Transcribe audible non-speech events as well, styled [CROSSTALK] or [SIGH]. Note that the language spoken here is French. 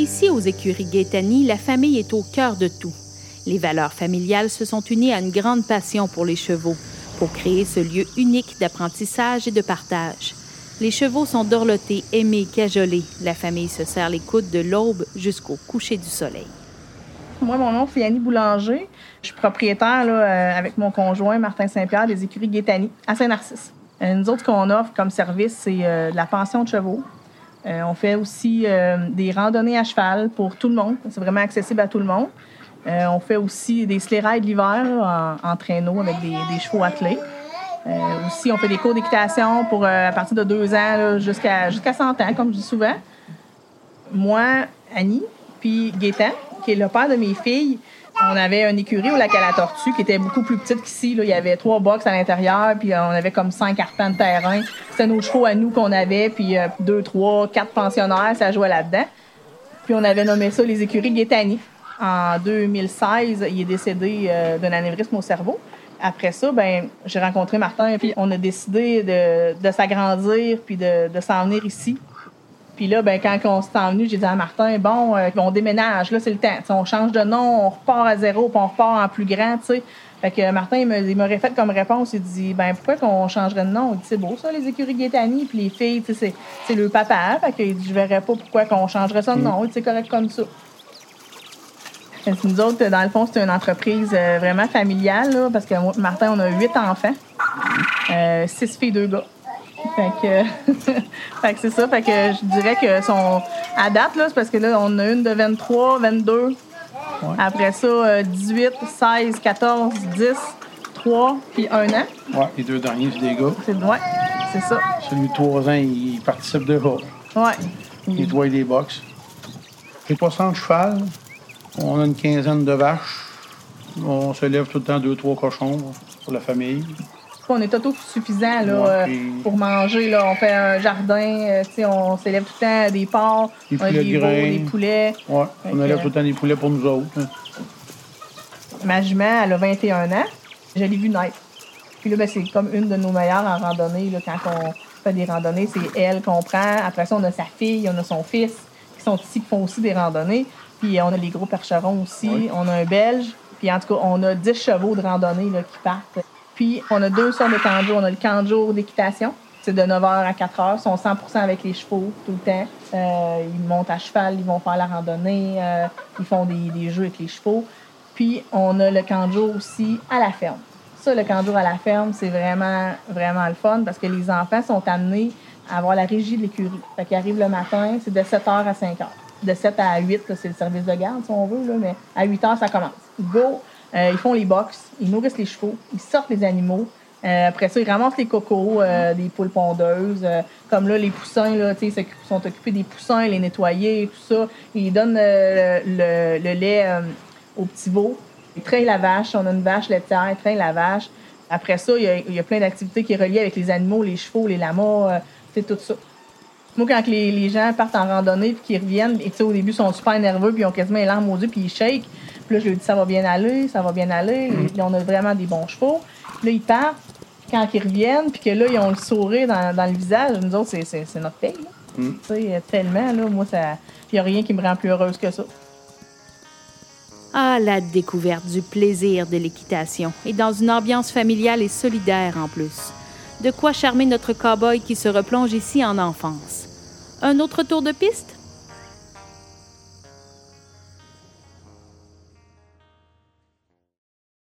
Ici, aux écuries Gaetani, la famille est au cœur de tout. Les valeurs familiales se sont unies à une grande passion pour les chevaux, pour créer ce lieu unique d'apprentissage et de partage. Les chevaux sont dorlotés, aimés, cajolés. La famille se serre les coudes de l'aube jusqu'au coucher du soleil. Moi, mon nom, c'est Annie Boulanger. Je suis propriétaire euh, avec mon conjoint Martin Saint-Pierre des écuries Gaetani à Saint-Narcisse. Euh, nous autres, ce qu'on offre comme service, c'est euh, la pension de chevaux. On fait aussi des randonnées à cheval pour tout le monde. C'est vraiment accessible à tout le monde. on fait aussi des sleigh rides l'hiver en, traîneau avec des, chevaux attelés. aussi, on fait des cours d'équitation pour à partir de deux ans jusqu'à jusqu'à 100 ans, comme je dis souvent. Moi, Annie, puis Gaétan, qui est le père de mes filles, on avait une écurie au lac à la Tortue qui était beaucoup plus petite qu'ici. Il y avait trois box à l'intérieur, puis euh, on avait comme cinq arpents de terrain. C'était nos chevaux à nous qu'on avait, puis euh, deux, trois, quatre pensionnaires, ça jouait là-dedans. Puis on avait nommé ça les écuries Gaetani. En 2016, il est décédé euh, d'un anévrisme au cerveau. Après ça, ben, j'ai rencontré Martin, puis on a décidé de, s'agrandir, puis de, de s'en venir ici. Puis là, ben, quand on s'est envenu, j'ai dit à Martin, bon, euh, on déménage, là, c'est le temps. on change de nom, on repart à zéro, puis on repart en plus grand, tu sais. Fait que Martin, il m'aurait fait comme réponse, il dit, ben, pourquoi qu'on changerait de nom? Il dit, c'est beau, ça, les écuries Gaetani, puis les filles, tu sais, c'est le papa. Fait que je verrais pas pourquoi qu'on changerait ça de nom. C'est correct comme ça. Nous autres, dans le fond, c'est une entreprise euh, vraiment familiale, là, parce que Martin, on a huit enfants, euh, six filles, deux gars. Fait que, [LAUGHS] fait que c'est ça. Fait que je dirais que son à date, là, c'est parce que là, on a une de 23, 22. Après ça, 18, 16, 14, 10, 3, puis 1 an. Ouais, les deux derniers, c'est des gars. C'est, ouais, c'est ça. Celui de 3 ans, il participe de déjà. Ouais. Il nettoie des box. C'est pas sans cheval. On a une quinzaine de vaches. On se lève tout le temps deux, trois cochons pour la famille on est autosuffisant là, euh, pour manger. Là. On fait un jardin, euh, on s'élève tout le temps des porcs, des poulets, des, des poulets. Ouais, on élève tout le temps des poulets pour nous autres. Hein. Ma jument, elle a 21 ans. Je l'ai vue naître. Puis là, ben, c'est comme une de nos meilleures en randonnée. Là, quand on fait des randonnées, c'est elle qu'on prend. Après ça, on a sa fille, on a son fils qui sont ici, qui font aussi des randonnées. Puis on a les gros percherons aussi. On a un belge. Puis en tout cas, on a 10 chevaux de randonnée là, qui partent. Puis, on a deux sortes de camps On a le camp d'équitation. C'est de 9h à 4h. Ils sont 100% avec les chevaux tout le temps. Euh, ils montent à cheval, ils vont faire la randonnée, euh, ils font des, jeux avec les chevaux. Puis, on a le camp aussi à la ferme. Ça, le camp à la ferme, c'est vraiment, vraiment le fun parce que les enfants sont amenés à avoir la régie de l'écurie. Fait qu'ils arrivent le matin, c'est de 7h à 5h. De 7 à 8, c'est le service de garde, si on veut, là, mais à 8h, ça commence. Go! Euh, ils font les box, ils nourrissent les chevaux, ils sortent les animaux. Euh, après ça, ils ramassent les cocos euh, des poules pondeuses. comme là, les poussins, là, ils sont occupés des poussins, les nettoyer, tout ça. Ils donnent le, lait aux petits veaux. Ils traînent la vache. On a une vache laitière, ils traînent la vache. Après ça, il y a, plein d'activités qui sont reliées avec les animaux, les chevaux, les lamas, c'est tout ça. Moi, quand les, gens partent en randonnée puis qu'ils reviennent, et au début, ils sont super nerveux puis ils ont quasiment les larmes aux yeux puis ils shake. Puis là, je lui dis, ça va bien aller, ça va bien aller. Mm. on a vraiment des bons chevaux. Là, ils partent. Quand ils reviennent, puis que là, ils ont le sourire dans, le visage, nous autres, c'est notre paye. Mm. Tu sais, tellement, là, moi, il n'y a rien qui me rend plus heureuse que ça. Ah, la découverte du plaisir de l'équitation, et dans une ambiance familiale et solidaire en plus. De quoi charmer notre cow-boy qui se replonge ici en enfance. Un autre tour de piste?